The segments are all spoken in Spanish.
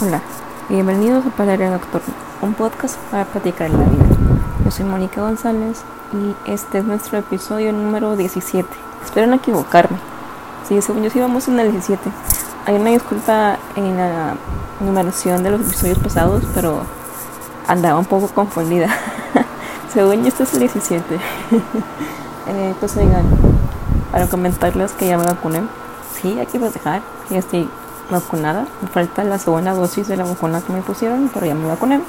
Hola, bienvenidos a Palaria Nocturna, un podcast para platicar la vida. Yo soy Mónica González y este es nuestro episodio número 17. Espero no equivocarme. Sí, según yo sí vamos en el 17. Hay una disculpa en la numeración de los episodios pasados, pero andaba un poco confundida. según yo este es el 17. eh, pues oigan, para comentarles que ya me vacuné. Sí, hay que dejar. Ya estoy vacunada. Me falta la segunda dosis de la vacuna que me pusieron, pero ya me vacuné.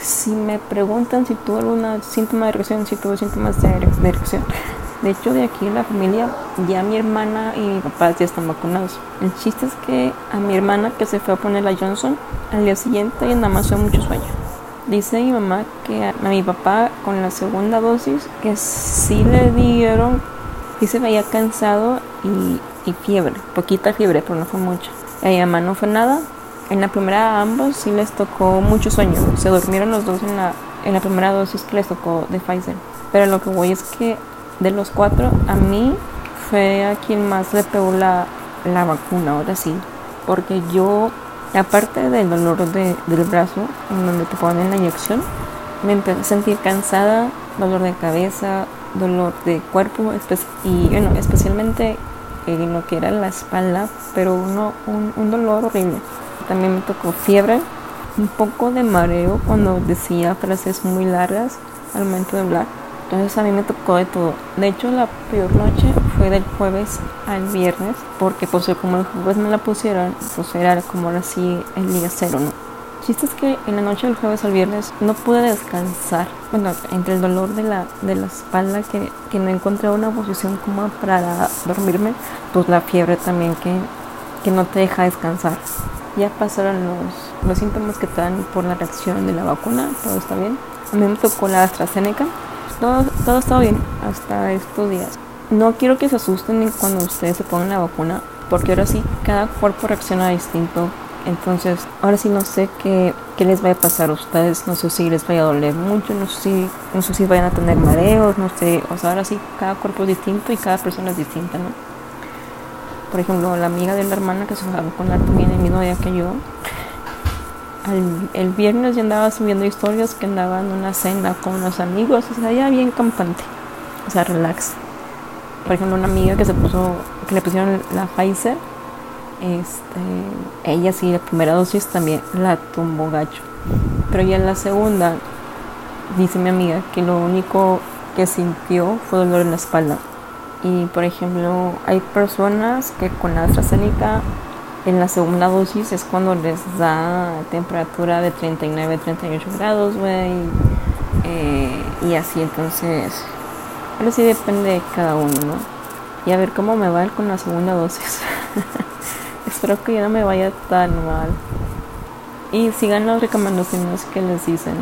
Si me preguntan si tuve algún síntoma de reacción, si tuve síntomas de, de reacción. De hecho, de aquí en la familia, ya mi hermana y mi papá ya están vacunados. El chiste es que a mi hermana que se fue a poner la Johnson, al día siguiente nada más fue mucho sueño. Dice mi mamá que a mi papá con la segunda dosis, que sí le dieron, sí se veía cansado y, y fiebre, poquita fiebre, pero no fue mucha. A mi mamá no fue nada. En la primera a ambos sí les tocó mucho sueño. Se durmieron los dos en la, en la primera dosis que les tocó de Pfizer. Pero lo que voy es que de los cuatro, a mí fue a quien más le pegó la, la vacuna, ahora sí. Porque yo, aparte del dolor de, del brazo, en donde te ponen la inyección, me empecé a sentir cansada, dolor de cabeza, dolor de cuerpo, y bueno, especialmente en lo que era la espalda, pero uno, un, un, dolor horrible. También me tocó fiebre, un poco de mareo cuando decía frases muy largas al momento de hablar. Entonces a mí me tocó de todo. De hecho, la peor noche fue del jueves al viernes, porque pues como el jueves me la pusieron, pues era como ahora sí el día cero, ¿no? Chiste es que en la noche del jueves al viernes no pude descansar. Bueno, entre el dolor de la, de la espalda que, que no encontré una posición como para dormirme, pues la fiebre también que, que no te deja descansar. Ya pasaron los, los síntomas que te dan por la reacción de la vacuna, todo está bien. A mí me tocó la AstraZeneca, todo, todo está bien hasta estos días. No quiero que se asusten cuando ustedes se pongan la vacuna, porque ahora sí, cada cuerpo reacciona distinto entonces, ahora sí no sé qué, qué, les vaya a pasar a ustedes, no sé si les vaya a doler mucho, no sé si, no sé si vayan a tener mareos, no sé, o sea, ahora sí cada cuerpo es distinto y cada persona es distinta, ¿no? Por ejemplo, la amiga de la hermana que se fue a vacunar también el mismo día que yo, al, el viernes ya andaba subiendo historias que andaba en una cena con unos amigos, o sea, ya bien campante, o sea, relax. Por ejemplo, una amiga que se puso, que le pusieron la Pfizer, este, ella sí, la primera dosis también la tumbó gacho. Pero ya en la segunda, dice mi amiga que lo único que sintió fue dolor en la espalda. Y por ejemplo, hay personas que con la AstraZeneca en la segunda dosis es cuando les da temperatura de 39, 38 grados, güey. Eh, y así, entonces, pero sí depende de cada uno, ¿no? Y a ver cómo me va con la segunda dosis. Espero que ya no me vaya tan mal. Y sigan las recomendaciones que les dicen.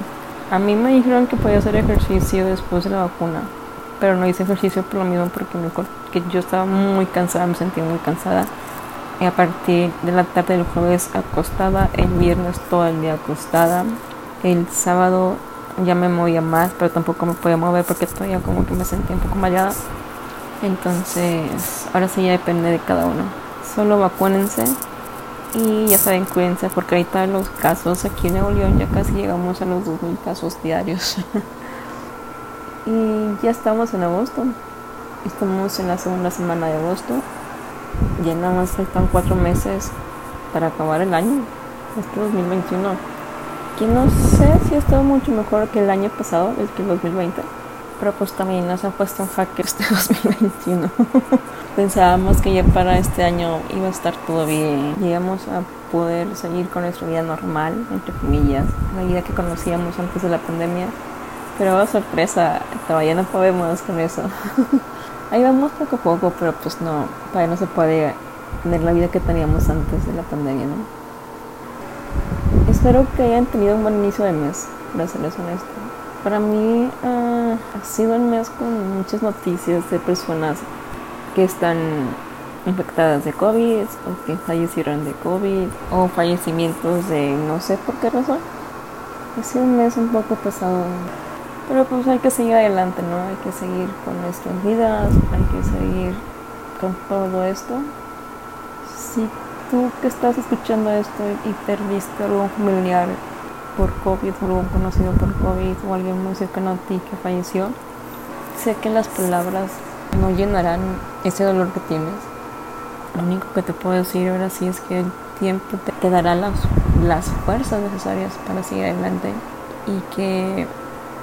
A mí me dijeron que podía hacer ejercicio después de la vacuna, pero no hice ejercicio por lo mismo porque me, que yo estaba muy cansada, me sentía muy cansada. Y a partir de la tarde del jueves acostada, el viernes todo el día acostada, el sábado ya me movía más, pero tampoco me podía mover porque todavía como que me sentía un poco mareada. Entonces, ahora sí ya depende de cada uno solo vacúnense y ya saben, cuídense porque ahorita los casos aquí en Nuevo León ya casi llegamos a los 2.000 casos diarios. y ya estamos en agosto, estamos en la segunda semana de agosto, ya nada más faltan cuatro meses para acabar el año, este 2021. Que no sé si ha estado mucho mejor que el año pasado, el que el 2020 pero pues también nos ha puesto en jaque este 2021. Pensábamos que ya para este año iba a estar todo bien, llegamos a poder seguir con nuestra vida normal, entre comillas, la vida que conocíamos antes de la pandemia, pero oh, sorpresa, todavía no podemos con eso. Ahí vamos poco a poco, pero pues no, todavía no se puede tener la vida que teníamos antes de la pandemia, ¿no? Espero que hayan tenido un buen inicio de mes, para serles honesto. Para mí uh, ha sido un mes con muchas noticias de personas que están infectadas de COVID o que fallecieron de COVID o fallecimientos de no sé por qué razón. Ha sido un mes un poco pesado. Pero pues hay que seguir adelante, ¿no? Hay que seguir con nuestras vidas, hay que seguir con todo esto. Si tú que estás escuchando esto y perdiste familiar por COVID o algún conocido por COVID o alguien muy cercano a ti que falleció, sé que las palabras no llenarán ese dolor que tienes. Lo único que te puedo decir ahora sí es que el tiempo te, dará las, las fuerzas necesarias para seguir adelante y que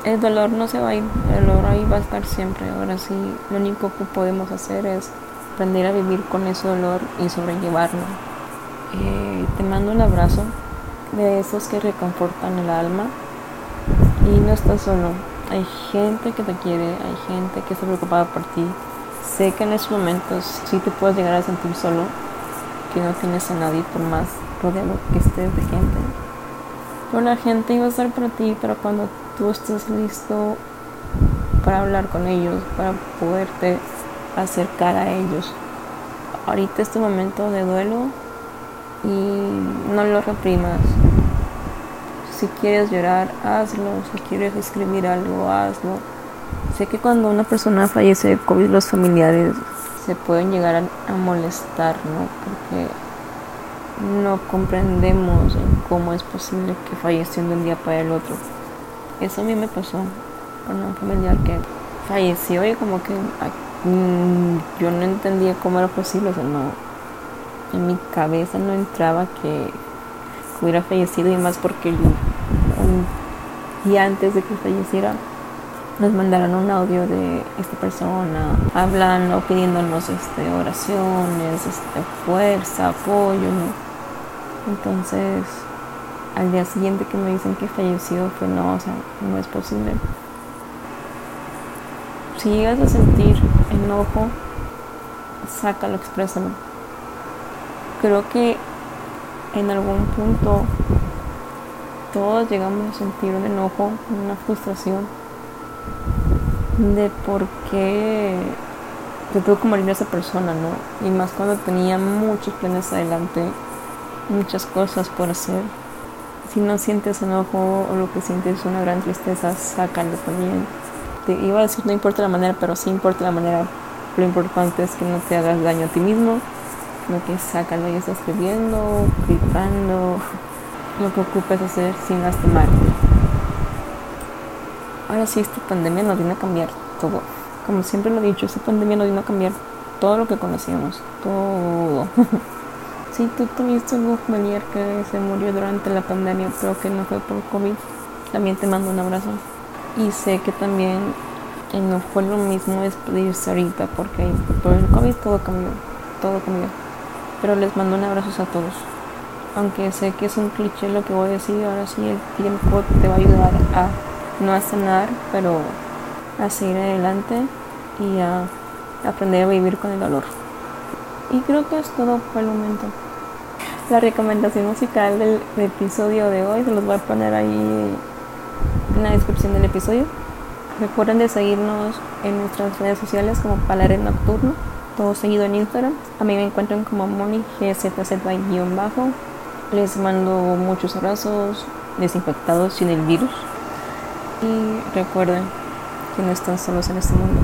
el dolor no se va a ir, el dolor ahí va a estar siempre. Ahora sí, lo único que podemos hacer es aprender a vivir con ese dolor y sobrellevarlo. Eh, te mando un abrazo de esos que reconfortan el alma y no estás solo. Hay gente que te quiere, hay gente que está preocupada por ti. Sé que en esos momentos sí te puedes llegar a sentir solo, que no tienes a nadie por más rodeado que estés de gente. Pero la gente iba a estar para ti, pero cuando tú estés listo para hablar con ellos, para poderte acercar a ellos. Ahorita este momento de duelo y no lo reprimas. Si quieres llorar, hazlo. Si quieres escribir algo, hazlo. Sé que cuando una persona fallece de COVID, los familiares se pueden llegar a, molestar, ¿no? Porque no comprendemos cómo es posible que falleció de un día para el otro. Eso a mí me pasó con un familiar que falleció y como que mm, yo no entendía cómo era posible, o sea, no, en mi cabeza no entraba que hubiera fallecido y más porque un día antes de que falleciera nos mandaron un audio de esta persona hablando, pidiéndonos este, oraciones, este, fuerza, apoyo. Entonces, al día siguiente que me dicen que falleció, fue no, o sea, no es posible. Si llegas a sentir enojo, sácalo, exprésalo. Creo que en algún punto todos llegamos a sentir un enojo, una frustración de por qué te tuvo que morir esa persona, ¿no? Y más cuando tenía muchos planes adelante, muchas cosas por hacer. Si no sientes enojo o lo que sientes es una gran tristeza, sácalo también. Te iba a decir no importa la manera, pero sí importa la manera. Lo importante es que no te hagas daño a ti mismo, lo que sácalo y estás escribiendo, gritando, lo que ocupes hacer sin lastimarte. Ahora sí, esta pandemia nos vino a cambiar todo. Como siempre lo he dicho, esta pandemia nos vino a cambiar todo lo que conocíamos, todo. si tú tuviste un familiar que se murió durante la pandemia, pero que no fue por COVID, también te mando un abrazo. Y sé que también no fue lo mismo despedirse ahorita, porque por el COVID todo cambió, todo cambió. Pero les mando un abrazo a todos. Aunque sé que es un cliché lo que voy a decir, ahora sí el tiempo te va a ayudar a no a sanar, pero a seguir adelante y a aprender a vivir con el dolor. Y creo que es todo por el momento. La recomendación musical del, episodio de hoy se los voy a poner ahí en la descripción del episodio. Recuerden de seguirnos en nuestras redes sociales como Palare Nocturno, todo seguido en Instagram. A mí me encuentran como MoniGZZ-bajo. Les mando muchos abrazos desinfectados sin el virus. Y recuerden que no están solos en este mundo.